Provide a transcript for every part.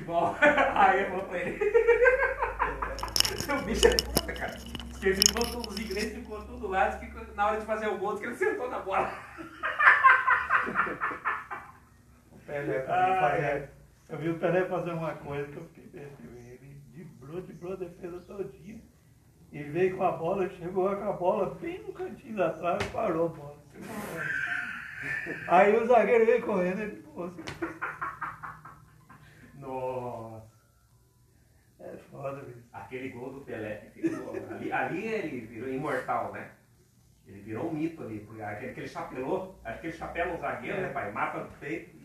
futebol. Aí eu vou pra ele. o bicho é puta, cara. Diz que ele ficou, os ingleses ficou tudo lá, que na hora de fazer o gol, que ele sentou na bola. O Pelé também Ah, fazia. é. Eu vi o Pelé fazer uma coisa que eu fiquei pensando. Ele driblou, driblou a defesa todinha. E veio com a bola, chegou com a bola bem no cantinho da trave e parou a bola. Aí o zagueiro veio correndo e ele pô, Nossa. é foda, bicho. Aquele gol do Pelé, ficou- ali, ali ele virou imortal, né? Ele virou um mito ali, porque aquele, aquele chapelou, aquele chapéu no zagueiro, né, pai? Mata no peito,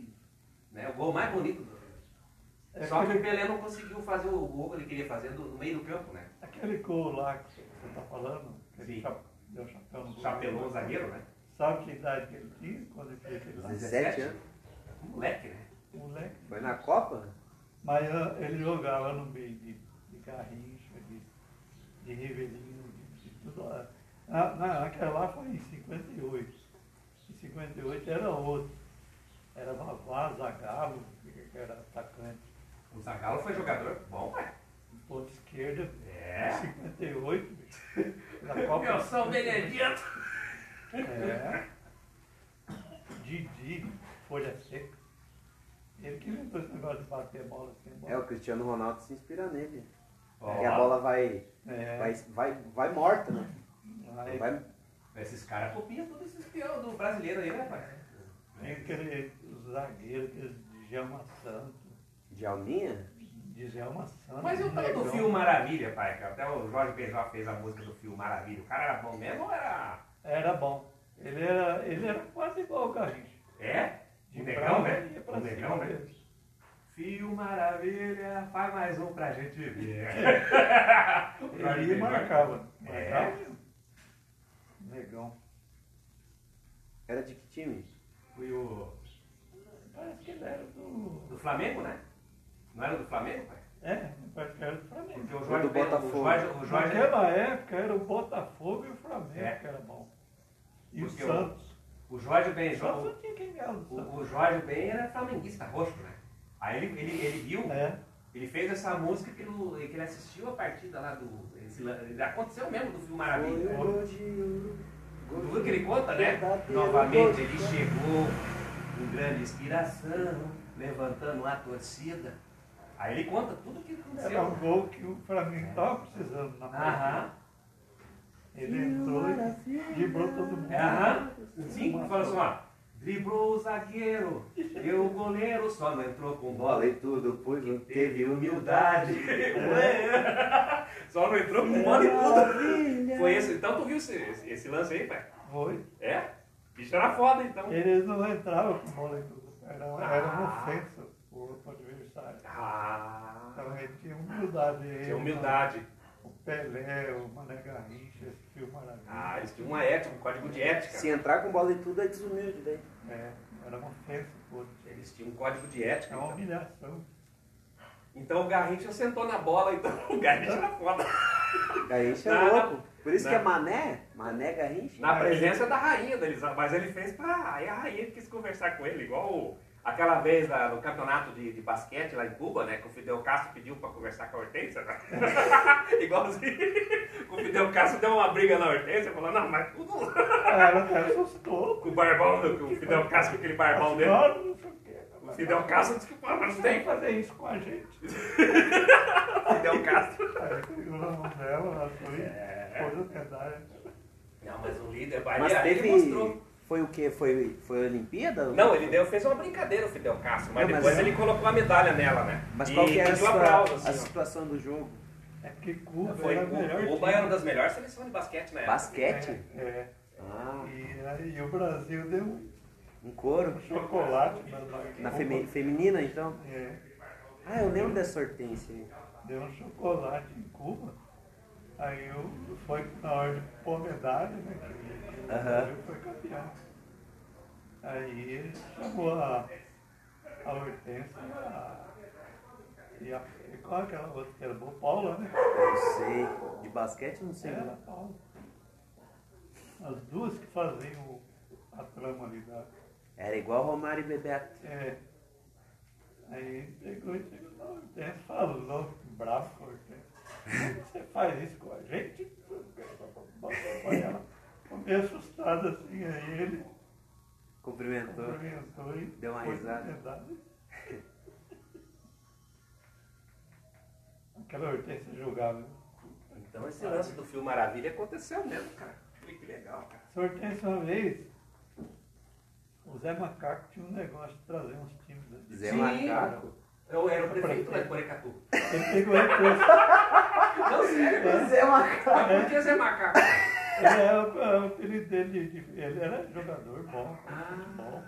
né? O gol mais bonito do É Só que o Pelé não conseguiu fazer o gol que ele queria fazer no, meio do campo, né? aquele gol lá que você tá falando, aquele Sim. chap- deu chapéu no gol. Chapelou o zagueiro, né? Sabe que idade que ele tinha quando ele fez aquele lá? 17 anos. Um moleque, né? Moleque. Foi na Copa? Mas ah, ele jogava no meio de, de Garrincha, de, de Rivelino, de, de tudo lá. Na, na, naquela lá foi em 58. Em 58 era outro. Era Vavá, Zagallo, que era atacante. O Zagallo foi jogador bom, pai. Ponta esquerda, É. 58, bicho. Na Copa Meu São 58. Benedito. É. Didi, folha seca. Ele que inventou esse negócio de bater a bola assim. a bola. É, o Cristiano Ronaldo se inspira nele. Ó, Porque a bola vai, É. vai, vai, vai morta, né? Aí Vai, Esses caras copiam todos esses peão do brasileiro aí, né, pai? Tem aquele zagueiro, aquele Djalma Santos. Djalminha? Djalma Santos. Mas e o tal do. Fio Maravilha, pai? Que até o Jorge Benjó fez a música do Fio Maravilha. O cara era bom mesmo ou era. Era bom. Ele era, ele era quase igual ao Garrincha. É? O negão, né? pra O negão, cima né? dele. Fio Maravilha, faz mais um pra gente ver. O Jorge Ele Benjó- marcava. É. Marcava mesmo. Negão. Era de que time? Foi o. Parece que ele era do. Do Flamengo, né? Não era do Flamengo, pai? É, parece que era do Flamengo. Porque o Jorge, do Botafogo. O Jorge, o Jorge, Naquela época era o Botafogo e o Flamengo É. que era bom. E Porque o- Santos. O Jorge O do O, o Jorge Ben era flamenguista roxo, né? Aí ele, ele, ele viu, É. ele fez essa música que, no- que ele assistiu a partida lá do. aconteceu mesmo do filme Maravilha. Tudo que ele conta, né? Novamente ele chegou com grande inspiração, levantando a torcida. Aí ele conta tudo o que Era um aconteceu. gol que o Flamengo estava precisando na partida. Aham. Ele entrou e driblou todo mundo. É, Aham. Sim, fala assim, ó. Driblou o zagueiro, e o goleiro só não entrou com bola. Falei tudo, pois não Teve humildade. Só não entrou com bola e tudo. Foi esse. Então tu viu esse, esse, esse lance aí, pai? Foi. É? Bicho era foda, então. Eles não entravam com bola e tudo. Era, era uma Ah. ofensa pro, adversário. Ah, Então ele tinha humildade. tinha humildade. Pelé, o Mané Garrincha, esse filme maravilhoso. Ah, eles tinham uma ética, um código de ética. Se entrar com bola e tudo é desumilde daí. É, era uma ofensa outro. Eles tinham um código de ética. É uma Então, humilhação. então o Garrincha sentou na bola, então o Garrincha era foda. Garrincha é Não, louco. Por isso não. que é Mané. Mané Garrincha. Na presença da rainha deles, mas ele fez pra. Aí a rainha quis conversar com ele, igual o- aquela vez no campeonato de, de basquete lá em Cuba, né? Que o Fidel Castro pediu pra conversar com a Hortência, né? Igualzinho. O Fidel Castro deu uma briga na Hortência, falou, não, mas tudo. Ela até assustou. Com o barbão, do- com o Fidel Castro, com aquele barbão dele. Não, não sei o quê. O Fidel Castro disse que, pô, mas não tem. fazer isso com a gente. Fidel Castro. Foi, É. pôs a medalha. Não, mas o líder, Mas teve. mostrou. Foi o quê? Foi, foi a Olimpíada? Não, ele deu, fez uma brincadeira o Fidel Castro, mas Não, mas- depois ele colocou a medalha nela, né? Mas E qual que era a, aplauso, a assim, ó. situação do jogo? É porque Cuba Foi, era a Cuba time. era uma das melhores seleções de basquete na época. Basquete? É, é. Ah, E aí o Brasil deu um um couro. chocolate na, Na femi- feminina, então? É, Ah, eu lembro dessa hortência aí. deu um chocolate em Cuba. Aí eu, foi na hora de pôr medalha, né? Uhum. O foi campeão. Aí chamou a, a Hortência e a. E qual é aquela outra que era boa? Paula, né? Não sei. De basquete não sei. Era né? Paula. As duas que faziam a trama ali da. Era igual Romário e Bebeto. É. Aí pegou e chegou na Hortência, falou, bravo com a Hortência. Você faz isso com a gente? Ela meio assustado assim, aí ele cumprimentou, cumprimentou e deu uma risada. Aquela hortência julgável. Então esse lance do filme Maravilha aconteceu mesmo, cara. Que legal, cara. Essa hortência uma vez, o Zé Macaco tinha um negócio de trazer uns times. Zé Sim. Macaco? Eu era o prefeito lá de Porecatu. Ele pegou a Não, sério, é. Zé Macaco. É. Por que Zé Macaco? Ele é o apelido dele, de, de- ele era jogador bom, Ah. bom.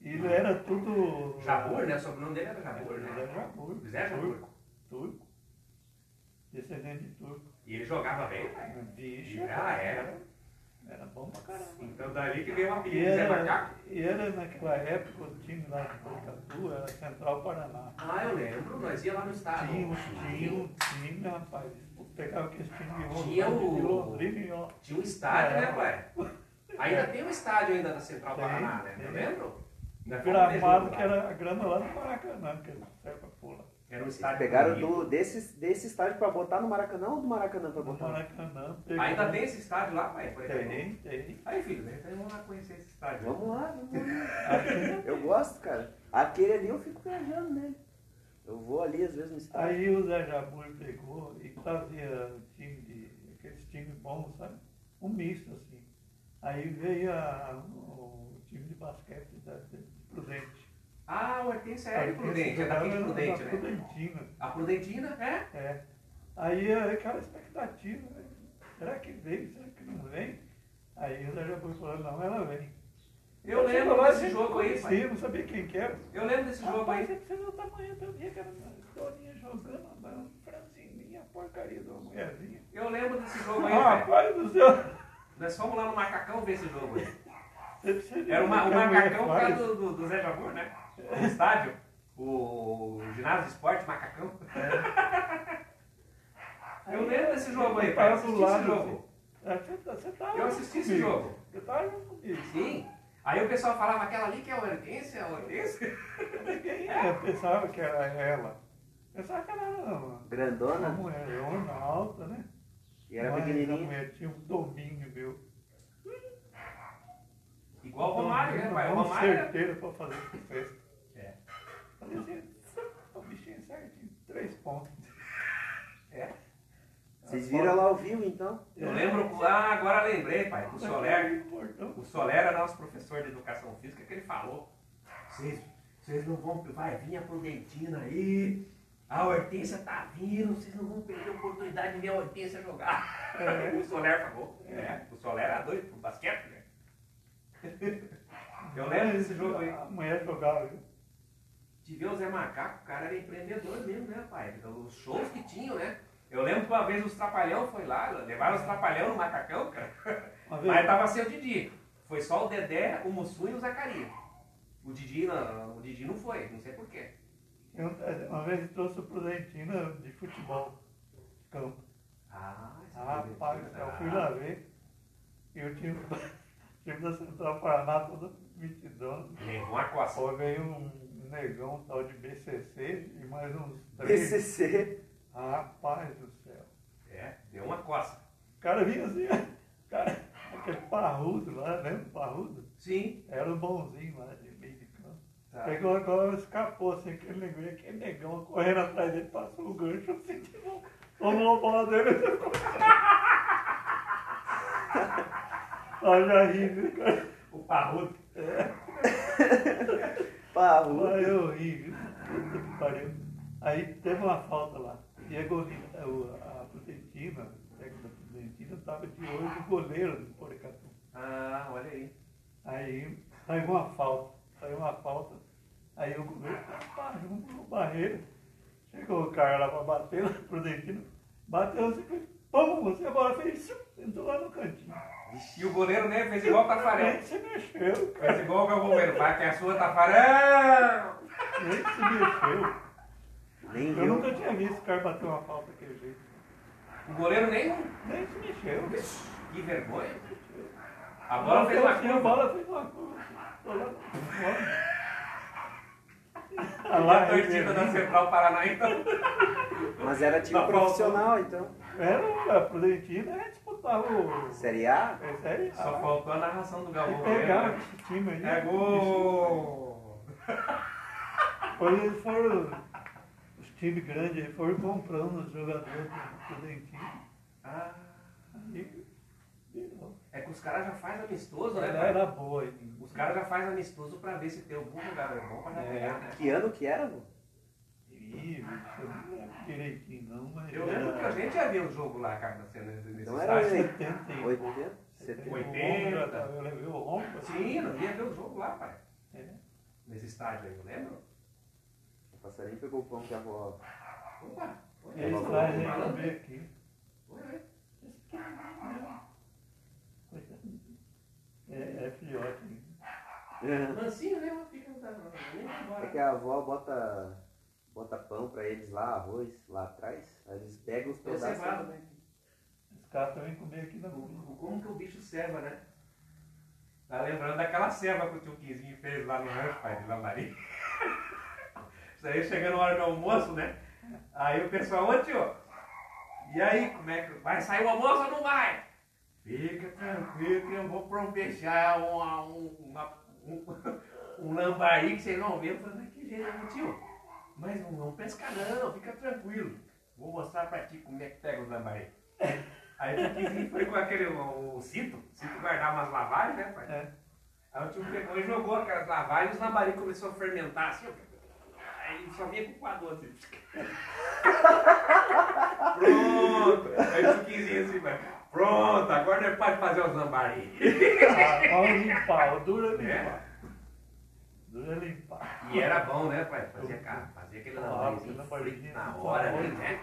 E ele era tudo. Jabur, né? O sobrenome dele era Jabur, Ele né? era Jabur. Zé Jabur. Turco. Turco. Descendente de turco. E ele jogava bem, né? Bicho. Ah, era. Era, bom pra caramba. Então daí que veio E apelido Zé Macaco. e era naquela época o time lá de Boicatu, era Central Paraná. Ah, eu lembro. Nós ia lá no estado. Tinha, tinha um time, rapaz. Pegava aquele time de Tinha o- de Londrina. Tinha um estádio, né, É. pai? Ainda tem um estádio ainda da Central Tem, Paraná, né? tem. Eu lembro. Ver Gramado que era a grama lá do Maracanã, que serve pra pular. Era um Eles estádio pegaram do, desse, desse estádio pra botar no Maracanã ou do Maracanã pra No botar? Maracanã. pegou- Ainda tem esse estádio lá, pai? Tem, tem. Aí, filho, né? Então vamos lá conhecer esse estádio. Vamos lá, vamos lá. Eu gosto, cara. Aquele ali eu fico viajando nele. Eu vou ali às vezes no estádio. Aí o Zé Jabur pegou e fazia time de. aqueles times bons, sabe? Um misto assim. Aí veio a- o time de basquete da, de Prudente. Ah, o Hortência é de Prudente, é daqui de Prudente, né? Prudentina. A Prudentina, é? É. Aí é aquela expectativa, né? será que vem, será que não vem? Aí o Zé Jabur falou, não, ela vem. Eu chego lembro lá, desse jogo aí, pai. não sabia quem que era. Eu lembro desse jogo aí. você precisa ver o tamanho do dia que era uma Doninha jogando, uma franzininha, a porcaria de uma mulherzinha. Eu lembro desse jogo aí, Ah, rapaz do céu! Nós fomos lá no Macacão ver esse jogo aí. Era uma, o Macacão por causa do, do, do Zé Jabur, né? O estádio. O ginásio de esporte Macacão. Eu lembro desse jogo aí, pai. Eu tava do assisti esse jogo. Você tá- Eu assisti esse jogo. Você tava junto comigo. Sim. Aí o pessoal falava, aquela ali que é a Hortência, a Hortência. Ninguém é, pensava que era ela. Pensava que ela era uma, uma Grandona mulherona alta, né? e era Mas a pequenininha. mulher tinha um domínio, meu. Igual o Romário, né, pai? O Uma Romário era... certeira pra fazer festa. É. Falei assim, o bichinho certinho, três pontos. Vocês viram lá ao vivo então? Eu lembro, ah, agora lembrei, pai, o Soler. O Soler era nosso professor de educação física que ele falou. Vocês, vocês não vão, vai vir a Prudentina aí, a Hortência tá vindo, vocês não vão perder a oportunidade de ver a Hortência jogar. É. O Soler falou. É, o Soler era doido pro basquete, né? Eu lembro desse jogo aí. A mulher jogava, viu? De ver o Zé Macaco, o cara era empreendedor mesmo, né, pai? Os shows que tinham, né? Eu lembro que uma vez os Trapalhão foi lá, levaram os Trapalhão no Macacão, cara. Mas tava sem o Didi. Foi só o Dedé, o Mussum e o Zacarias. O Didi não, o Didi não foi, não sei porquê. eu, uma vez eu trouxe o Prudentina de futebol, de campo. Ah, Ah, rapaz, eu fui lá ver. E o time, o time da Central Paraná todo mitidão. Levou uma coça. Pô, veio um negão tal de BCC e mais uns três. PCC. Rapaz do céu. É, deu uma coça. O cara vinha assim, ó. O cara, aquele parrudo lá, lembra o parrudo? Sim. Era o bonzinho lá de meio de campo. Tá. Pegou agora, escapou assim, aquele negão, aquele negão correndo atrás dele, passou o gancho assim, novo. Tomou a bola dele e ficou. Ó, já ri, viu, cara? O parrudo. Parru. Aí eu ri, viu? Puta que pariu. Aí teve uma falta lá. E a, o- a Prudentina, o técnico da Prudentina, estava de olho no goleiro do Porecatu. Ah, olha aí. Aí saiu uma falta, saiu uma falta. Aí o goleiro pá, junto no barreiro. Chegou o cara lá para bater na Prudentina, bateu assim, pum, você a bola fez, tchum, entrou lá no cantinho. E o goleiro nem fez igual o Tafarel. Se mexeu, cara. Fez igual o goleiro. Vai que é a sua Tafarel. Nem se mexeu. Nem Eu viu. nunca tinha visto o cara bater uma falta daquele jeito. O goleiro nem. Nem se mexeu. Que vergonha. A bola fez uma assim, A curva. bola fez uma curva. A lá, torcida da Central Paraná, então. Mas era time profissional, então. Era a Prudentina, era disputada. disputava o. Série A? É série A. Só faltou a narração do Galvão pegaram Bueno. esse time aí. É gol! Eles foram. Grandes aí foram comprando os jogadores do Estudantil. Ah, Aí virou. é que os caras já fazem amistoso, né? Ela era boa. hein? Os caras já fazem amistoso pra ver se tem algum jogador bom pra É. pegar, né? Que ano que era, vô? Ih, eu não lembro direitinho não, mas. Eu lembro que a era gente já viu o jogo lá, cara, na cena nesse Não era estádio. 70 e 80? 70? O 80. Romulo já tava- Eu levei o Romulo. Sim, nós ia ver o jogo lá, pai. É. Nesse estádio aí, eu lembro? O passarinho pegou o pão que a avó. Opa! Eles trazem oi, aí falando, comer né? aqui. Oi, mesmo. Coitado. É, é filhote. Mansinho, né? Fica não tá- nem vai É que a avó bota, bota pão pra eles lá, arroz lá atrás. Aí eles pegam os pedaços. cevado. também. Os caras também comer aqui na rua. Como que o bicho serva, né? Tá lembrando daquela serva que o tio Quinzinho fez lá no rancho, pai, de Lambari. Isso aí chegando na hora do almoço, né? Aí o pessoal, ô tio, e aí, como é que. Vai sair o almoço ou não vai? Fica tranquilo que eu vou providenciar um, uma, um, um lambari que vocês vão ver. Eu falei, mas que jeito, tio? Mas não vamos pescar não, fica tranquilo. Vou mostrar pra ti como é que pega os lambari. Aí o Tiquinho foi com aquele, o, o cinto, o cinto guardava umas lavagens, né, pai? É. Aí o tio pegou e jogou aquelas lavagens e os lambari começou a fermentar assim, ó. Aí só vinha com o coador assim. Pronto! Aí o Tiquinho assim, vai. Pronto, agora nós pode fazer os lambari. Ah, Vamos limpar, o duro é É. limpar. Duro é limpar. E era bom, né, pai? Fazia, ca- fazia aquele Ah, frito na hora arroz. né?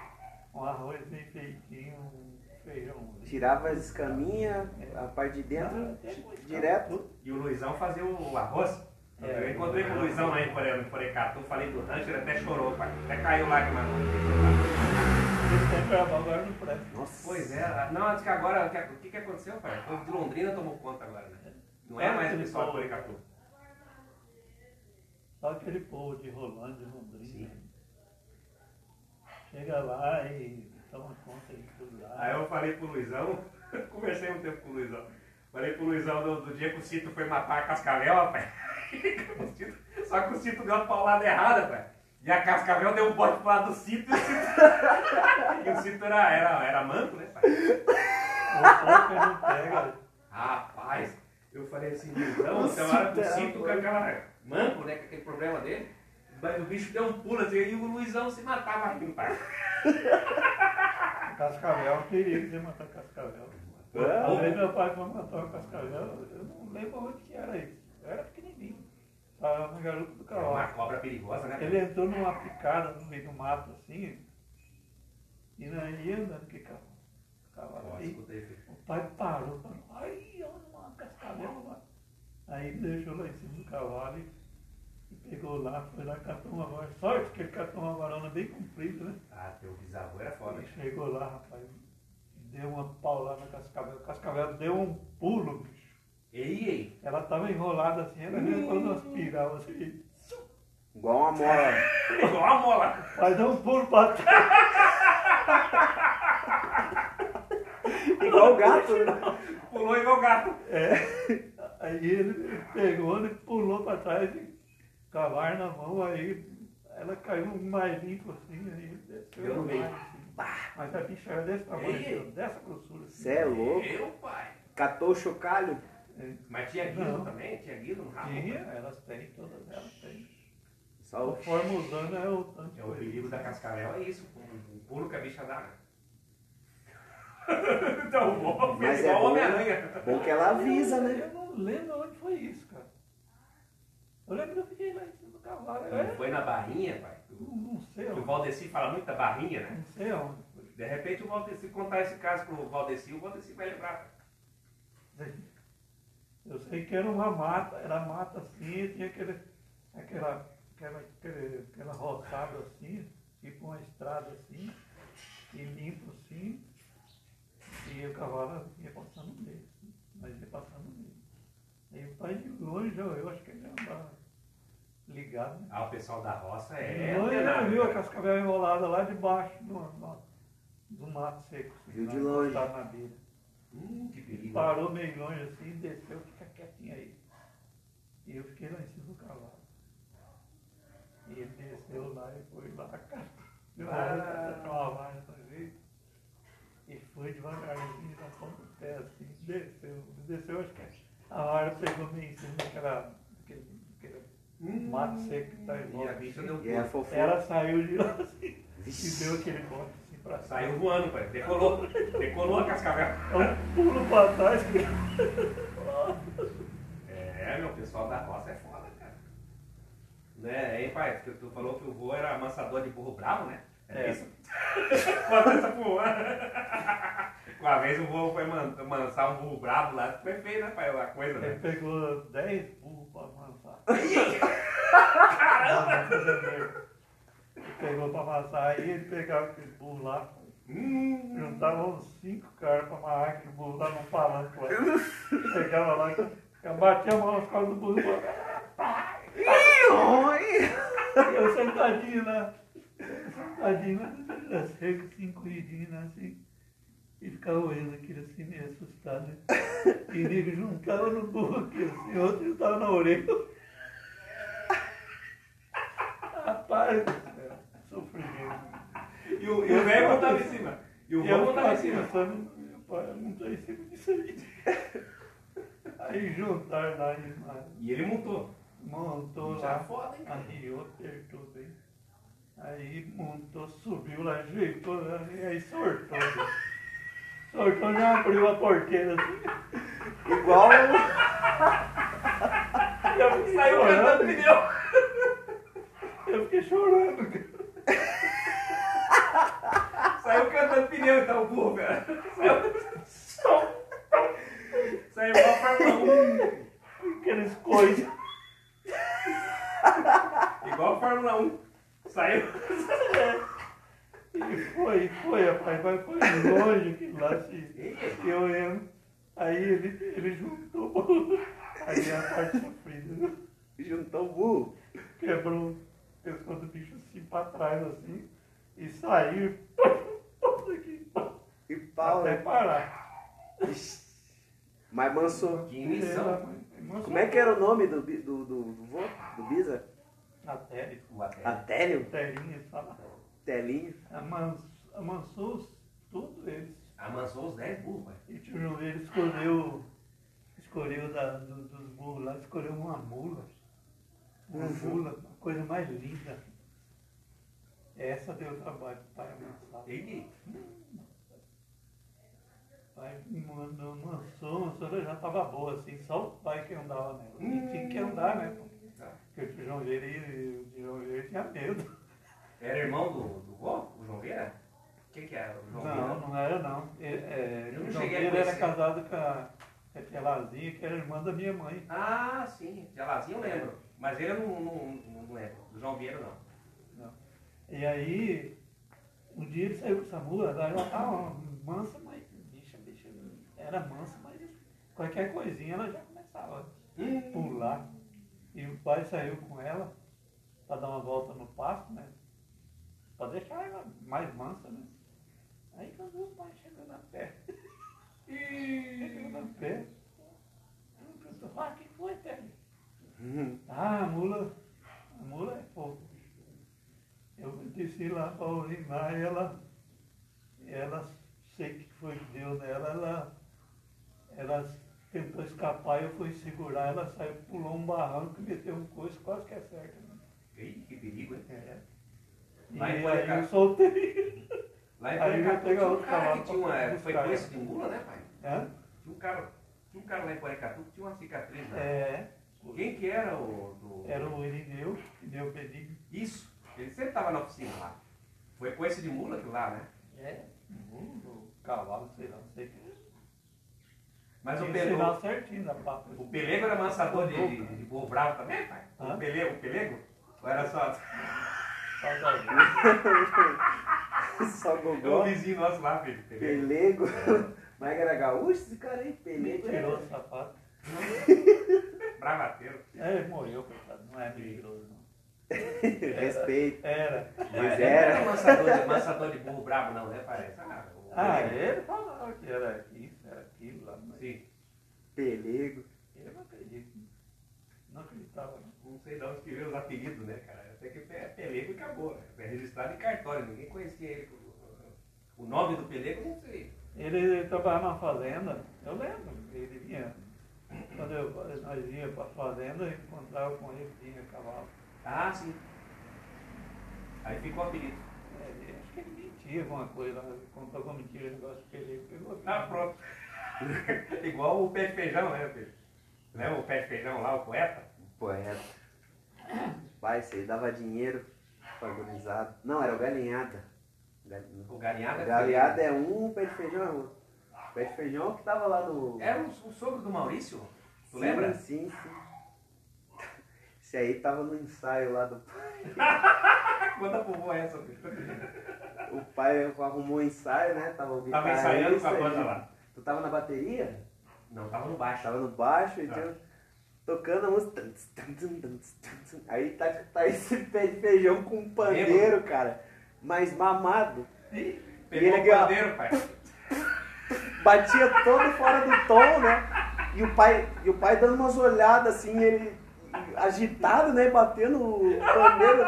Um arroz bem feitinho, um feijão. Tirava as escaminhas, a parte de dentro, direto. E o Luizão fazia o arroz. É. eu encontrei com o Luizão lá em Pore- Porecatu, falei do rancho, ele até chorou, pai. Até caiu lágrima. Não presta. Nossa. Pois é, não, acho que agora, o que- que, aconteceu, pai? O de Londrina tomou conta agora, né? Não é mais o pessoal de Porecatu. Só aquele povo de Rolândia, Londrina. Sim. Chega lá e toma conta de tudo lá. Aí eu falei pro Luizão, conversei um tempo com o Luizão. Falei pro Luizão do, do dia que o Cito foi matar a Cascavel, Cito- Só que o Cito deu uma paulada errada, pai. E a Cascavel deu um bote pro lado do Cito e o Cito, e o Cito era, era, era manco, né, pai? O pouco não pega. Rapaz, eu falei assim, Luizão, O você hora Cito com manco. aquela manco, né, com aquele problema dele. Mas o bicho deu um pulo assim, e o Luizão se matava rindo, pai. Cascavel, queria que você matar Cascavel. É? Vez meu pai foi matar o Cascavel, eu não lembro onde que era isso. Eu era pequenininho. Estava na garupa do É uma cavalo. cobra perigosa, né? Ele entrou numa picada no meio do mato assim, e nós ia andando o cavalo. cavalo. Aí, aí, o pai parou, falou, ai, olha uma cascavel lá. Aí ele deixou lá em cima do cavalo e, pegou lá, foi lá, catou uma varona. Sorte que ele catou uma varona bem comprida, né? Ah, teu bisavô era foda. Ele chegou lá, rapaz, deu uma paulada na cascavel. A cascavel deu um pulo, bicho. Ei, ei. Ela tava enrolada assim, ela veio quando nós pirava assim. Igual uma mola. Igual a mola. Faz um pulo pra trás. Igual o gato. né? Pulou igual gato. É. Aí ele pegou, ele pulou pra trás e cavar na mão, aí ela caiu mais limpo assim, aí desceu Deu no meio. Assim. Mas a bicha era desse tamanho, Ei, dessa grossura. Assim. Cê é louco. Meu pai. Catou o chocalho. É. Mas tinha guilo Não. também? Tinha guilo no rabo? Tinha, elas têm, todas elas têm. Só o Conforme usando é o tanto de É o perigo da cascavel, é isso. O pulo que a bicha dá, né? então, bom, Mas fez é igual bom. Homem-Aranha. Bom que ela avisa, né? Eu não lembro onde foi isso, cara. Eu lembro que eu fiquei lá em cima do cavalo. Não Eu foi na barrinha, pai? Não, sei O. Valdeci fala muito da barrinha, né? Não sei onde. De repente o Valdeci contar esse caso pro Valdeci, o Valdeci vai lembrar. Eu sei que era uma mata, era mata assim, tinha aquele, aquela, aquela, aquele, aquela roçada assim, tipo uma estrada assim, e limpo assim, e o cavalo ia passando no meio, mas ia passando no meio. Aí o pai de longe, eu acho que ele andava ligado, né? Ah, o pessoal da roça é. antenado, ele viu a né? cascavel enrolada lá debaixo do, do mato seco. Viu de longe. na beira. Hum, que perigo. Parou meio longe assim, desceu, fica quietinho aí. E eu fiquei lá em cima do cavalo. E ele desceu lá e foi lá, cara. Deu uma Ah. jeito. E foi devagarzinho, na ponta do pé assim, desceu. Desceu, acho que a vara pegou meio em cima daquela, daquele, daquele Hum. mato seco que tá em E a volta. bicha deu E é. Ela saiu de lá assim, e deu aquele bote assim pra cima. Saiu voando, pai. Decolou. Decolou a cascavel. Um pulo pra trás. É, meu, o pessoal da roça é foda, cara. Né, aí, pai, tu, tu falou que o vô era amansador de burro bravo, né? É. isso? Conta essa porra. Uma vez o vô foi man- amansar um burro bravo lá, foi feio, né, pai? Uma coisa, Ele né? pegou 10 burros pra. Caramba! Ele pegou pra amassar, aí ele pegava aquele burro lá, Hum, juntava uns 5 caras pra amarrar aquele burro lá no palanque lá. Pegava lá, batia a mão nas costas do burro e falava, E eu sentadinho lá, sentadinho lá, assim, assim, corridinho lá, assim, e ficava olhando aquilo assim, meio assustado. né? E nego juntava no burro aqui, assim, outro juntava na orelha. Rapaz do céu, sofrimento. E o, e velho montava em cima. E o E montava ficava em cima. pensando, meu pai, não tô em cima disso aí. Aí juntaram lá e mas E ele montou. montou Já lá. foda, hein? Arriou, apertou bem. Aí montou, subiu lá, ajeitou e aí sortou. Sortou, já abriu a porteira assim. Igual. E eu fiquei Saiu cantando pneu. Eu fiquei chorando. Saiu cantando pneu, então, o burro, cara. Saiu. Saiu igual a Fórmula 1. Aqueles coisas. Igual a Fórmula 1. Saiu. E foi, foi, rapaz, mas foi longe aquilo lá, assim. E eu lembro. Aí ele, ele juntou. Aí a parte sofrida? Juntou o burro. quebrou pescoço do bicho assim pra trás, assim, e saiu daqui, E pau, até né? parar. Mas mansou. Que missão. Como é que era o nome do, do, do, do vô? Do O Atélio. Atélio? telinha, fala. Telinho? Amans, amansou os- tudo eles. Amansou os 10 burros, pai. E o tio João ele escolheu, escolheu da, do- dos burros lá, escolheu uma mula. Uma Uhum. mula, coisa mais linda. Essa deu trabalho para amansar. E Pai me mandou, mansou, ela já estava boa, assim, só o pai que andava nela. E tinha que andar, né? Tá. Porque o João Vieira, ele- o João Vieira tinha medo. Era irmão do, do vô, o João Vieira? Quem que era? O João Não, Vieira? não era não. Ele, é, Eu o não João cheguei a Vieira era casado com a, com aquela Lazinha, que era irmã da minha mãe. Ah, sim. De Alazinho eu lembro. Mas ele eu não, não, não lembro. Do João Vieira, não. Não. E aí, um dia ele saiu com essa mula, ela já estava mansa, mas bicha, bicha, era mansa, mas qualquer coisinha ela já começava a Hum. pular. E o pai saiu com ela para dar uma volta no pasto, né? Para deixar ela mais mansa, né? Aí quando o pai chegou na pé, chegou na pé, ela perguntou, ah, o que foi, Télio? Ah, a mula, a mula é pouco. Eu desci lá para urinar e ela, ela, sei que foi que deu nela, ela, ela tentou escapar, eu fui segurar, ela saiu, pulou um barranco, meteu um coice, quase que acerta. Né? Ih, que perigo? É. E Lá em aí eu soltei. Lá em Aí eu Porecatu pegar tinha um outro cara cavalo que tinha uma... Foi coice ela. de mula, né, pai? Hã? Tinha um cara, tinha um cara lá em Porecatu que tinha uma cicatriz, né? É. Quem que era o... Do... Era o Irineu, que deu o pedido. Isso. Ele sempre estava na oficina lá. Foi coice de mula aquilo lá, né? É, burro, cavalo, sei lá, não sei o que. Mas o, Tinha pele... sinal certinho pata. o pelego era amansador de, de, de bravo também, pai? O Hã? pelego, o pelego? Ou era só... Saudade. Só É o gogó. vizinho nosso lá, filho. Pelego. Pelego. Mas era gaúcho esse cara aí? Pelego. tirou o sapato. Bravateiro. É, ele morreu, coitado. Não é milagroso, não. Respeito. Era. Mas ele era. não era de, amansador de burro bravo, não, né, parece? Ah, o Ah, pelego. ele falava que era isso, era aquilo lá, mas Sim. Pelego. eu não acredito. Não acreditava. não. Não sei de onde que veio os apelidos, né, cara? Até que é Pelego e acabou. né? É registrado em cartório, ninguém conhecia ele. O nome do Pelego, não sei. Ele trabalhava na fazenda, eu lembro, ele vinha, quando eu, nós íamos para a fazenda, eu encontrava com ele, tinha cavalo. Ah, sim. Aí ficou o apelido. É, acho que ele mentia alguma coisa, lá, contou alguma mentira, o negócio que ele pegou. Ah, pronto. Igual o pé de feijão, né, Pedro? Lembra o pé de feijão lá, o poeta? Poeta. Pai, isso aí dava dinheiro pra. Não, era o galinhada. Gal- O galinhada. O galinhada é um, o pé de feijão é outro. O pé de feijão é o que tava lá no. Era o, o sogro do Maurício? Tu Sim, lembra? Sim, sim. Esse aí tava no ensaio lá do. Conta pro vô essa, Pedro. O pai arrumou um ensaio, né? Tava o Tava ensaiando com a banda lá. Tu tava na bateria? Não, tava no baixo. Tava no baixo e Tá. tinha- tocando a música. Aí tá, tá esse pé de feijão com um pandeiro, cara. Mas mamado. Ih, E Pegou ele o ó. pandeiro, pai. Batia todo fora do tom, né? E o pai, e o pai dando umas olhadas assim, ele agitado, né? Batendo o pandeiro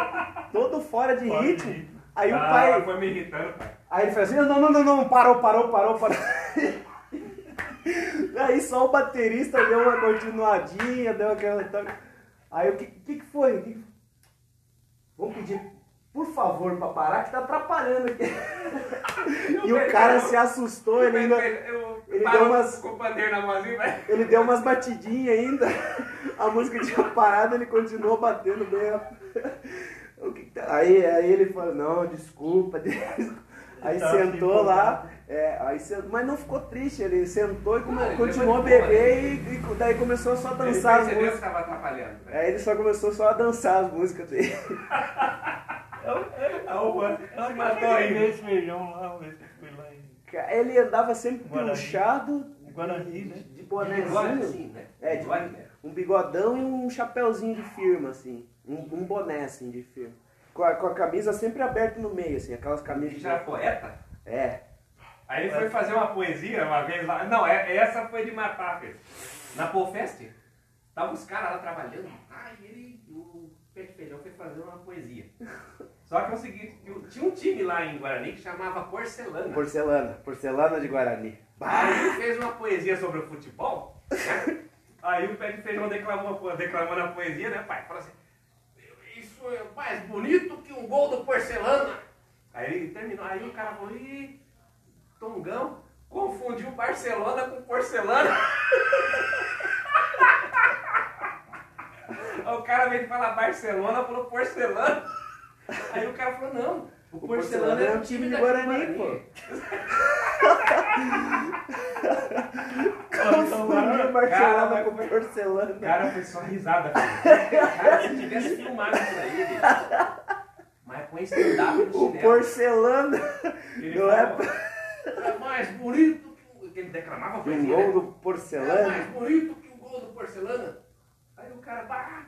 todo fora de ritmo. Aí o Ah, pai. foi me irritando, pai. Aí ele fez assim, não, não, não, não, parou, parou, parou, parou. Aí só o baterista deu uma continuadinha, deu aquela. Aí o que, que, que foi? Vamos pedir, por favor, pra parar, que tá atrapalhando aqui. E o cara se assustou, ele ainda. Eu, ele deu umas- com na mãozinha. Ele deu umas batidinhas ainda. A música tinha parado, ele continuou batendo bem. Tá- Aí, aí ele falou, não, desculpa. desculpa." Aí Tava sentou lá, é, aí sen- mas não ficou triste, ele sentou e come- ele continuou a boa, beber e, e daí começou só a Ele dançar as percebeu que músicas. tava atrapalhando. né? Aí ele só começou só a dançar as músicas dele. Ah, se matou aí esse feijão lá, uma vez que eu fui lá em Ele andava sempre Guarani. puxado, Guarani, né? de bonézinho. né? É, de- um bigodão e um chapéuzinho de firma, assim. Um, um boné, assim, de firma. Com a, com a camisa sempre aberta no meio, assim, aquelas Ele camisas. já era poeta? É. Aí ele foi fazer uma poesia uma vez lá. Não, é- essa foi de matar, filho. Na Polfest, tava os caras lá trabalhando. Aí ele, o pé de feijão, foi fazer uma poesia. Só que é o seguinte, tinha um time lá em Guarani que chamava Porcelana. Porcelana. Porcelana de Guarani. Aí ele fez uma poesia sobre o futebol. né? Aí o pé de feijão declamou, declamando a poesia, né, pai? Falou assim: Isso é mais bonito que um gol do porcelana. Aí ele terminou, aí o cara falou: Ih, Tongão confundiu Barcelona com porcelana. O cara veio falar Barcelona, falou porcelana. Aí o cara falou: Não, o, O porcelana, Porcelana é um time de Guarani, pô. Confundiu Barcelona com porcelana. O cara foi só risada. Cara, se tivesse filmado isso aí, bicho. Mas com esse stand-up O porcelana Ele não falou, é é mais bonito que o... Ele declamava um poesia, gol né? do É porcelana. mais bonito que o gol do porcelana. Aí o cara, bah,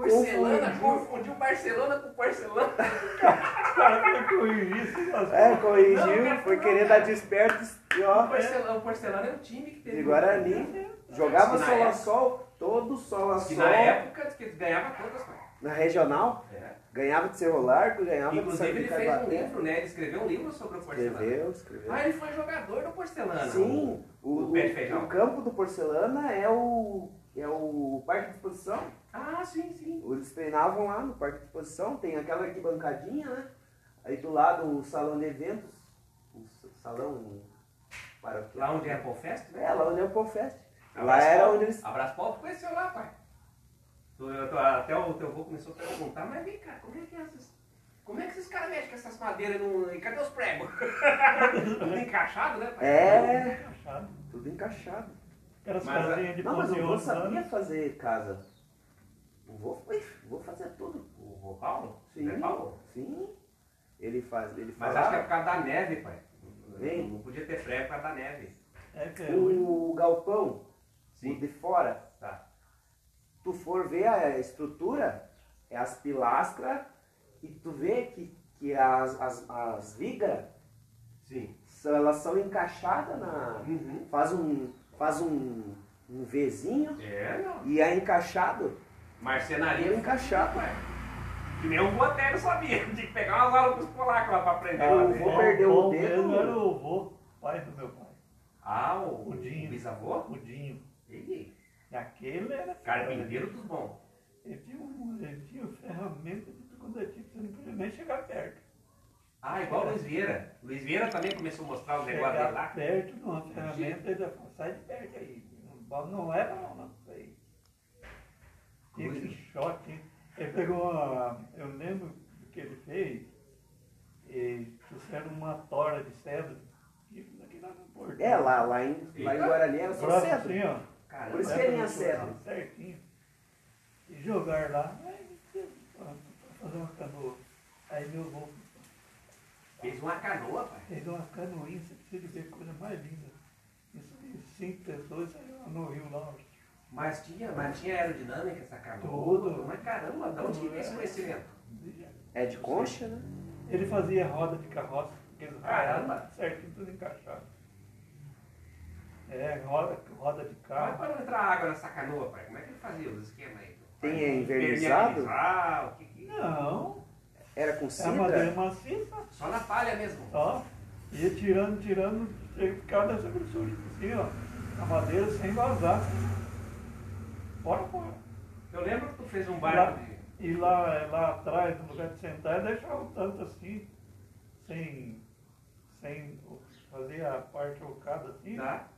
porcelana, Confundiu. Barcelona com porcelana. cara corrigir isso. É, Não, corrigiu, cara, foi não, querer dar desperto e O ó, porcelana, o porcelana é um time que teve... de Guarani. Jogava Na sol a sol, todo sol a sol. na época que ganhava todas, cara. Na regional, É. ganhava de Cerro Largo, ganhava Inclusive de ele Santa fez um livro, né? Ele escreveu um livro sobre o porcelana. Escreveu, escreveu. Ah, ele foi jogador do porcelana. Sim, o, o pé de feijão. o campo do Porcelana é o, é o parque de exposição. Ah, sim, sim. Eles treinavam lá no parque de exposição, tem aquela arquibancadinha, né? Aí do lado o salão de eventos, o salão paroquial. Lá onde é a Polfest, né? É, lá onde é o Confest. Lá Abraço era Paulo. onde eles. Abraço Paulo, conheceu lá, pai. Até o teu avô começou a perguntar, mas vem cá, como é que é essas... Como é que esses caras mexem com essas madeiras no... e cadê os pregos? Tudo encaixado, né, pai? É, Encaixado. tudo encaixado. Aquelas Mas, casinhas de Não, mas o vô sabia fazer casa. O vô, vô fazia tudo. O vô Paulo? Sim, Zé Paulo? sim. Ele faz, ele Mas acho que é por causa da neve, pai. Vem. Não podia ter prego por causa da neve. É ferro. O galpão, Sim. o de fora, Tá. tu for ver a estrutura, é as pilastras, e tu vê que, que as, as, as vigas Sim. são- elas são encaixadas na. Uhum. Faz um. Faz um, um Vzinho É, não. e é encaixado. Marcenaria. Eu encaixar, ué. Que nem o Botelho sabia. Tinha que pegar umas aulas com os polacos lá pra aprender. Eu vou perder o bom dedo. mesmo era o avô, pai do meu pai. Ah, o, O Dinho. o bisavô? O Dinho. Ih, E aquele era. carpinteiro dos bons. Ele tinha, um, ele tinha ferramenta de tudo quanto é tipo, você não podia nem chegar perto. Ah, igual o Luiz Vieira. Luiz Vieira também começou a mostrar os negócios dele lá. perto de uma ferramenta, ele falou, sai de perto aí. Não, não é não, não sei. Tinha Coisa. esse shot, ele pegou uma, eu lembro do que ele fez, e trouxeram uma tora de cedro, aqui aqui lá no Porto. É, lá, lá, em, lá em Guarani era só cedro. assim, ó. Caramba. Por isso que ele tinha cedro. Certinho. E jogar lá, fazer uma canoa. Aí meu avô Fez uma canoa, pai. fez uma canoinha, você precisa ver coisa mais linda. Isso cinco pessoas saíram lá no rio lá. Mas tinha, mas tinha aerodinâmica essa canoa. Tudo. Mas caramba, de onde que veio esse conhecimento? É de concha, né? Ele fazia roda de carroça, aqueles Caramba. certinho, tudo encaixado. É, roda, roda de Mas carro. para não entrar água nessa canoa, pai, como é que ele fazia os esquemas aí? Tem é envernizado? Impermeabilizar, o que que... Não, Era com é a madeira cidra? maciça, Só na palha mesmo. ó. Ia tirando, tirando, chega a ficar dessa grossura assim, ó. A madeira sem vazar. Fora, fora. Eu lembro que tu fez um Lá, barco de... e lá, lá atrás, no lugar de sentar, deixava o tanto assim, sem, sem fazer a parte ocada assim, Tá?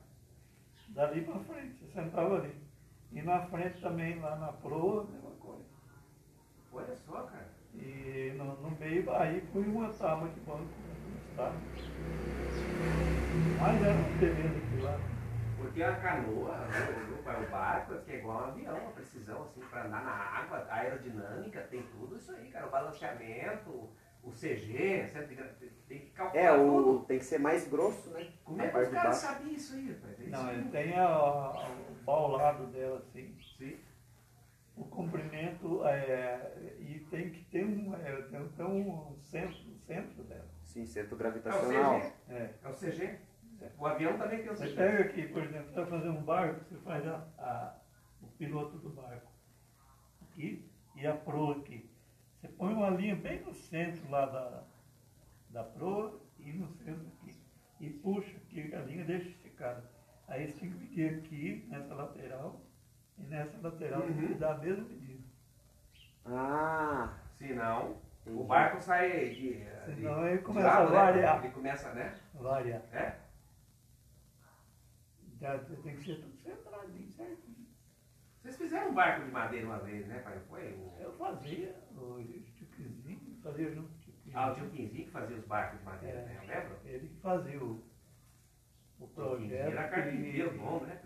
dali pra frente, você sentava ali. E na frente também, lá na proa, mesma coisa. Olha só, cara. E no, no meio, aí foi uma tábua de banco, tá? Mas era um beleza aquilo lá. Porque a canoa, o, o, o barco, que é igual um avião, a precisão, assim, para andar na água, a aerodinâmica, tem tudo isso aí, cara. O balanceamento, o CG, tem que- calcular É, tudo. o, tem que ser mais grosso, né? Como é que os caras sabiam isso aí, rapaz? É isso Não, ele tem a, a- o paulado dela assim. O comprimento é, e tem que ter um, é, tem ter um centro, um centro dela. Sim, centro É o gravitacional. CG. É. É o CG. O avião também tem o Você CG. pega aqui, por exemplo, você vai fazer um barco, você faz a, a- o piloto do barco aqui e a proa aqui. Você põe uma linha bem no centro lá da, da proa e no centro aqui. E puxa aqui, a linha deixa esticada. Aí você tem que medir aqui, nessa lateral, e nessa lateral você tem que Uhum. dar a mesma medida. Ah, Se não, o barco sai de. de- Senão ele começa lado, a né? variar. Ele começa, né? Variar. É? Já tem que ser tudo centradinho, certinho. Vocês fizeram um barco de madeira uma vez, né, pai? Foi o. Eu fazia o tioquinzinho, fazia junto com o. Ah, o tio Quinzinho que fazia os barcos de madeira, É. né? Eu lembro? Ele que fazia o, o O Quinzinho projeto era carpinteiro bom, né?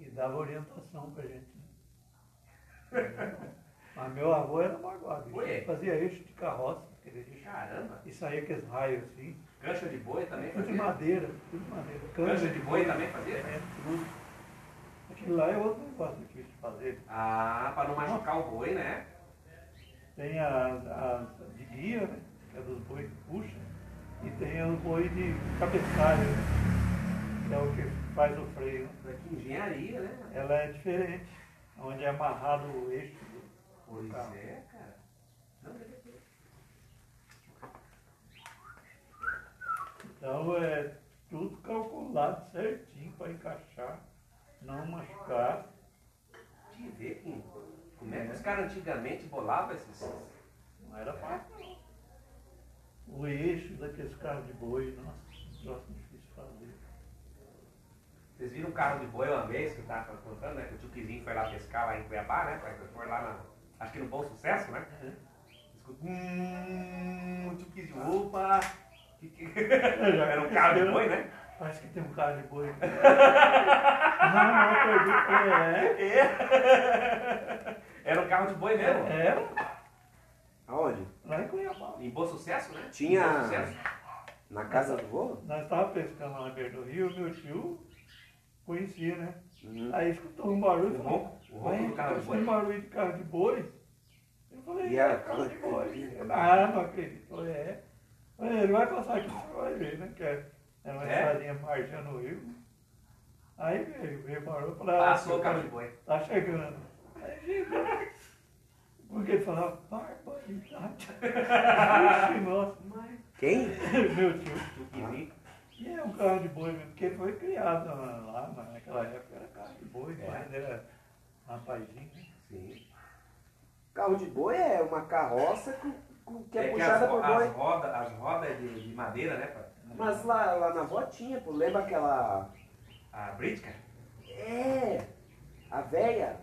E dava orientação pra gente. né? Mas meu avô era magoado. Ele fazia eixo de carroça, eixo. Caramba! E saía aqueles raios assim. Cancha de boi também Tudo de fazia? madeira, tudo de madeira. Cancha de boi também fazia? É, tudo. Aquilo lá é outro negócio difícil de fazer. Ah, pra não machucar o boi, né? Tem as, as de guia, né? Que é dos bois que puxa. E tem os bois de cabeçalho, né? que é o que faz o freio. Que engenharia, né? Ela é diferente, onde é amarrado o eixo do Pois carro. é, cara. Não. Então é tudo calculado certinho para encaixar, não machucar. De ver que, como é que os caras antigamente bolavam esses. Não era fácil. O eixo daqueles carros de boi, nossa, um troço difícil de fazer. Vocês viram um carro de boi uma vez que eu tava contando, né? Que o tio Quizinho foi lá pescar lá em Cuiabá, né? Foi lá na. Acho que no Bom Sucesso, né? Escuta, hum, o tio Quizinho, opa! Que que... Era um carro de boi, né? Parece que tem um carro de boi. não, não acredito. É, É. Era um carro de boi mesmo. é. Era aonde? lá em Cuiabá. Em Bom Sucesso, né? Tinha- Bom Sucesso. Na casa do vô? Nós estávamos pescando lá na beira do rio, meu tio conhecia, né? Uhum. Aí escutou um barulho O e falou, o ronco "Ué, do carro de tá boi. saindo barulho de carro de boi. Eu falei, E é carro de boi. Ah, não acredito. Eu falei, é. Eu falei, ele vai passar aqui, você vai ver, né? Que é, Era uma É? estradinha marchando no rio. Aí veio, veio, parou e falou, Passou "Ah, o carro de boi. Tá chegando. Aí chegou. Porque ele falava, barbaridade. Nossa, Quem? meu tio. Tupizi. E é um carro de boi mesmo, porque foi criado lá, mas naquela época era carro de boi, É. era rapazinho. né? Sim. Carro de boi é uma carroça com, com- que é, É que puxada as, ro- por boi. as rodas as rodas é de, de madeira, né, pai? Mas lá, lá na avó tinha, pô, lembra aquela. A Britka? É! A véia.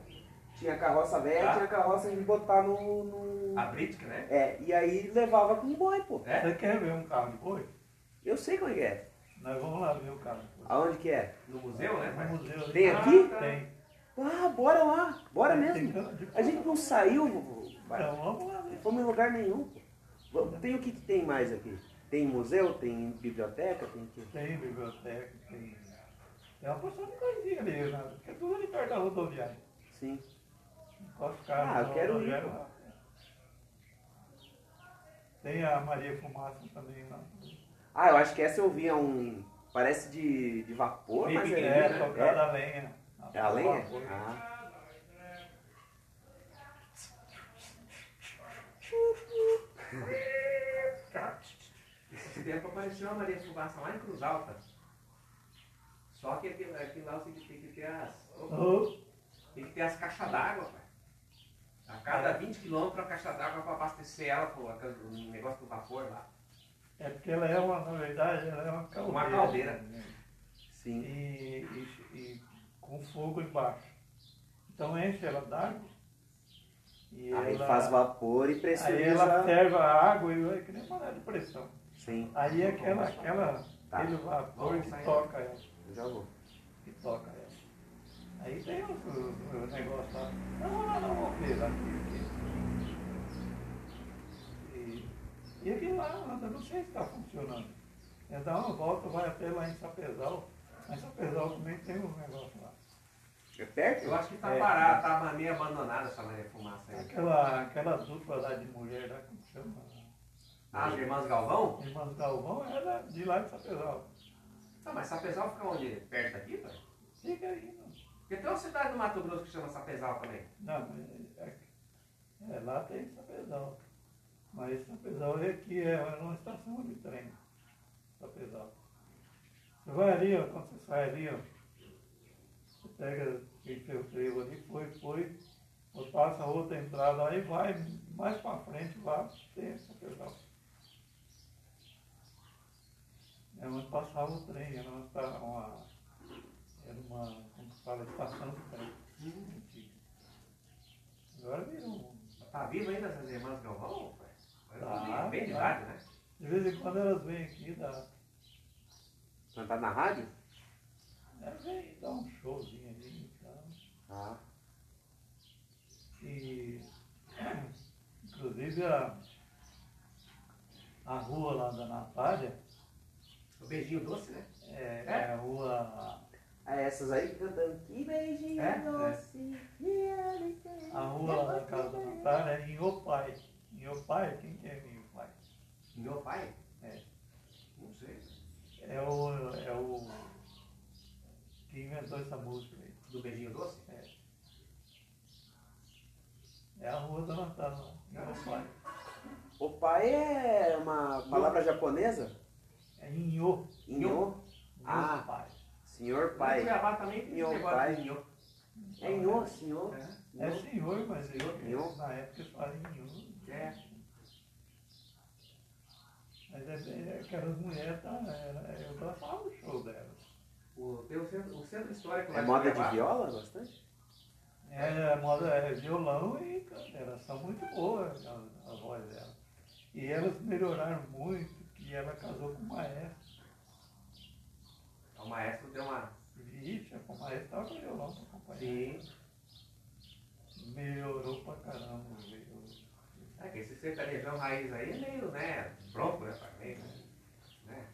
Tinha carroça velha, Tá. tinha carroça de botar no. no- A Britka, né? É, e aí levava com boi, pô. É? Você quer ver um carro de boi? Eu sei como é que é. Nós vamos lá ver o carro. Aonde que é? No museu, né, No museu. Tem Ah, aqui? Tem. Ah, bora lá, bora Tem mesmo. A gente não saiu. Então vamos lá ver. não fomos em lugar nenhum. Tem o que, que tem mais aqui? Tem museu, tem biblioteca, tem o quê? Tem biblioteca, tem. Tem uma porção de coisinha ali, né? Porque é tudo ali perto da rodoviária. Sim. O carro Ah, eu quero ir, lá. Tem a Maria Fumaça também lá. Ah, eu acho que essa eu vi é um. Parece de, de vapor, mas É, é. né? tocada a lenha. É a lenha? Ah. Esse tempo apareceu a Maria Fumaça lá em Cruz Alta. Só que aqui, aqui lá você tem que ter as. Oh, Tem que ter as caixas d'água, pai. A cada 20 quilômetros a caixa d'água para abastecer ela com o negócio do vapor lá. É porque ela é uma, na verdade, ela é uma caldeira. Uma caldeira. né? Sim. E, e- e com fogo embaixo. Então enche ela d'água. E Aí ela, faz vapor e Aí pressuriza. ela serve a água e é que nem panela de pressão. Sim, Aí aquela, aquela, Tá. aquele vapor Vamos que toca ela. eu já vou. Que toca ela. Aí tem o, o, o negócio lá. Não, não, não, vamos ver lá. E, e aquele lá, anda, não sei se está funcionando. É dar uma volta, vai até lá em Sapezal. Em Sapezal também tem um negócio lá. É perto? Eu acho que tá É. parada, tá meio abandonada essa Maria Fumaça aí. Aquela, aquela dupla lá de mulher lá, como chama? Ah, as irmãs Galvão? Irmãs Galvão era de lá de Sapezal. Não, mas Sapezal fica onde? Perto daqui, pai? Fica aí, não. Porque tem uma cidade do Mato Grosso que chama Sapezal também. Não, mas é, é, lá tem Sapezal. Mas Sapezal é aqui, é uma estação de trem. Sapezal. Você vai ali, ó, quando você sai ali, ó, você pega aquele seu trevo ali, foi, foi, ou passa outra entrada, aí vai mais pra frente lá, tem Sapezal. É onde passava o trem, era uma, uma, era uma como se fala, estação de trem. antiga. Agora virou. um- Tá viva ainda essas irmãs Galvão? Tá, bem de tá. né? De vez em quando elas vêm aqui, dá, Cantar na rádio? elas vêm dar um showzinho ali e tal. Ah. E inclusive a, a rua lá da Natália O beijinho doce, né? é, É? é a rua. Ah, essas aí que cantando. Que beijinho É? doce. alegria. A rua lá da casa da Natália é em Opai. Em Opai, quem que é em Opai? Meu pai? É. Não sei. É o, é o que inventou essa música aí. Do beijinho doce? É. É a rua da Natália lá. Em Opai. O pai é uma palavra japonesa? É Inho. Inho? Ah. Opai. Senhor Em pai. Cuiabá também tem Meu esse negócio pai. Inho. É Inho, senhor? É. É senhor, mas eu, na época eles falam Inho. É. Mas é, bem- é aquelas mulheres, tá, era, eu gostava do show delas. O, tem o centro, o centro histórico lá É moda de viola bastante? É, a moda é violão e canta. Elas são muito boas, a, a voz dela. E elas melhoraram muito, que ela casou com o maestro. O maestro deu uma. Vixe, o maestro estava com violão para acompanhar. Sim. Melhorou pra caramba. É que esse sertanejão raiz aí é meio, né? Bronco, né? pai? Meio, né?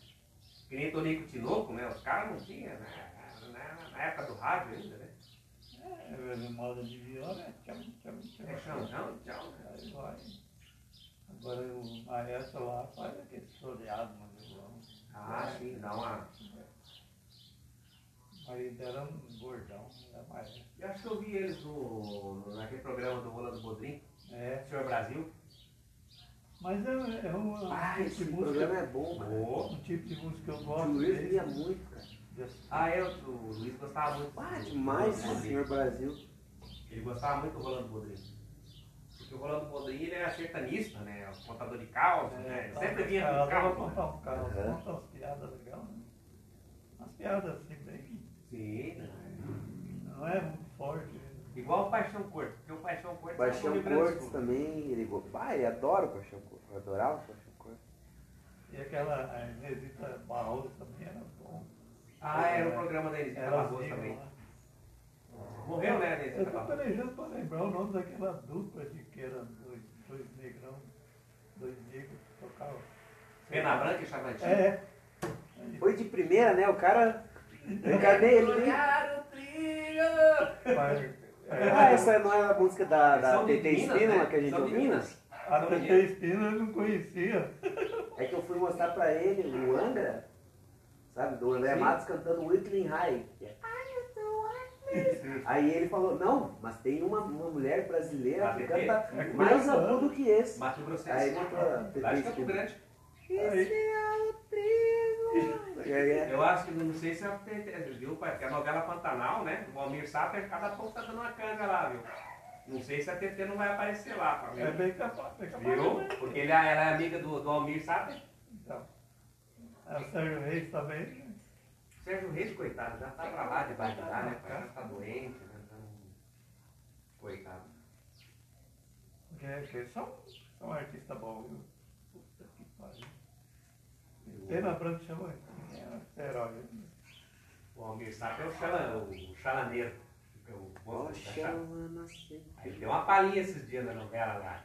Que nem Tonico Tinoco, né? Os caras não tinham, né? Na, na época do rádio ainda, né? É, a moda de viola é tchau, tchau, tchau. É chão, chão, tchau. né? Aí vai. Agora o maestro lá faz aquele soleado no violão. Ah, sim, dá uma. Aí era um gordão, era. Eu acho que eu vi eles no- naquele programa do Rolando Bodrim, É, Senhor Brasil. Mas é, é Ah, um esse tipo de música. programa é bom, mano. Um tipo de música que eu O gosto. Luiz desse, via muito, cara. Ah, eu, o Luiz gostava muito. Ah, do demais, Bodrim. senhor Brasil. Ele gostava muito do Rolando Bodrim. Porque o Rolando Bodrim ele era sertanista, né? Contador de caos, né? Ele tá, sempre vinha com carro. contar um carro, Aham. conta umas piadas legais, né? Umas piadas assim, bem. Sim, né? Não é muito forte. Né? Igual o Paixão Corto, porque o Paixão Corto Paixão é Sul. também, ele Ah, ele adora o Paixão Cortes. Eu adorava o Paixão Cortes. E aquela a Inesita Barroso também era bom. Ah, era o programa da Era Barroso também. lá. Morreu, né, Eu Elisita tô pelejando para lembrar o nome daquela dupla de que eram dois, dois negrão, dois negros que tocavam. Pena Branca e Chavantinho. É. Foi de primeira, né? O cara. O cara nem. ele o trilho! Mas, é, Ah, essa não é a música da, da São de TT Espínola né? que a gente ouviu? Minas. A TT Espina eu não conhecia. É que eu fui mostrar pra ele o Angra, sabe? Do André. Matos cantando Whistling High. é, Aí ele falou, não, mas tem uma, uma mulher brasileira que canta É mais agudo que esse. Mato Grossense. Aí botou a TT Espínola. Grande. Esse é o trigo. É, é. Eu acho que, não sei se é a TT, viu? Porque a novela Pantanal, né? O Almir Sater, cada pouco tá dando uma canga lá, viu? Não sei se a TT não vai aparecer lá, tá É bem capaz, bem capaz. Viu? Porque ele, ela é amiga do, do Almir Sater. Então, a Sérgio Reis também. Sérgio Reis, coitado, já tá pra lá de Bagdá, né? pai? Já tá doente, né? Então, Coitado. Porque, porque são, são artistas bons, viu? Puta que pariu. Pena Branca chama é herói. O Almir Sater é o, chala, o chalaneiro. que é o moço da. Aí deu uma palhinha esses dias na novela lá.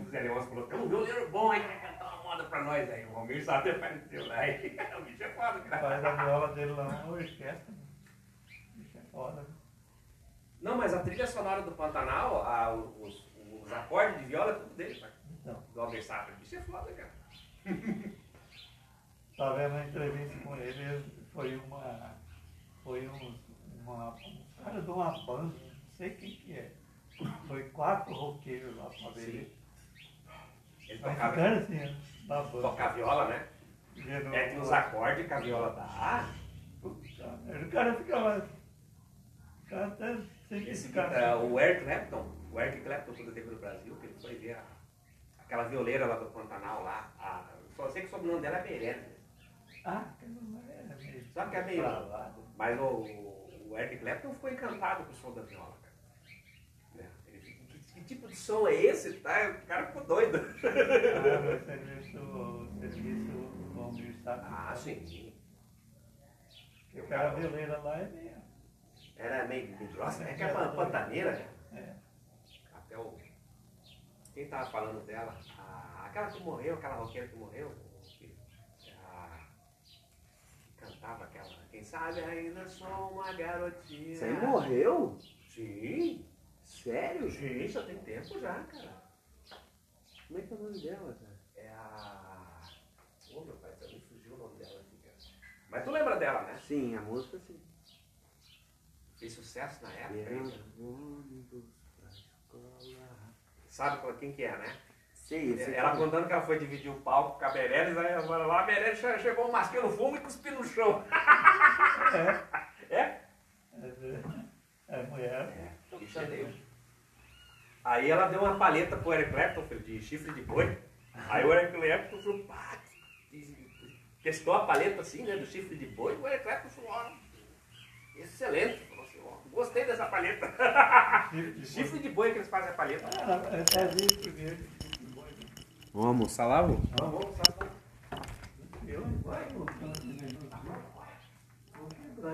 O Zé Leôncio falou, tem um violeiro bom aí que vai cantar uma moda pra nós aí. O Almir Sater apareceu lá. Aí, o bicho é foda, Faz cara. a viola dele lá uma orquestra. Isso é foda. Não, mas a trilha sonora do Pantanal, a- os, os acordes de viola, é tudo dele, cara. Então, Do Almir Sater. O bicho é foda, cara. tá vendo a entrevista com ele, foi uma. Foi um, uma, um cara de uma banda, não sei quem que é. Foi quatro roqueiros lá pra ver ele. Ele tocava, assim, da banda. tocar viola, né? É que os acordes que a viola dá. Merda, O cara fica lá. O cara até Esse ficar. cara, o Eric Clapton, o Eric Clapton, quando teve no Brasil, que ele foi ver a- aquela violeira lá do Pantanal lá. A, só sei que o sobrenome dela é Meirelles. Ah, é. Sabe que é meio-. Mas o, o Eric Clapton ficou encantado com o som da viola, cara. Né? Ele fica, que, que tipo de som é esse? Tá? O cara ficou doido. Ah, mas serviço, o serviço do Almir sabe. Ah, sim. Porque aquela violeira lá é meio. Era meio, meio grossa, é que é pan- pantaneira, né? É. Até o. Quem tava falando dela? A- aquela que morreu, aquela roqueira que morreu. Cantava aquela. Quem sabe ainda sou uma garotinha. Aí morreu? Sim, Sério? sim, já tem tempo já, cara. Como é que é o nome dela, cara? É a. Ô meu pai, também fugiu o nome dela aqui, cara. Mas tu lembra dela, né? Sim, a música sim. Fez sucesso na época. Hein? Sabe quem que é, né? Esse Ela aqui. contando que ela foi dividir o palco com a Meirelles, aí ela lá a Meirelles chegou um masquinho no fumo e cuspiu no chão. É. É? É, é mulher. Bicha dele. Aí ela deu uma paleta pro Eric Clapton, filho, de chifre de boi. Aí o Eric Clapton falou, pá, testou a paleta assim, né, do chifre de boi, o Eric Clapton falou, ó, excelente. Falou assim, ó, gostei dessa paleta. Chifre de chifre de boi que eles fazem a paleta. Ah, é fazia isso primeiro. Vamos almoçar lá, vô? Vamos, vamos, vamos. Eu voltando. Vou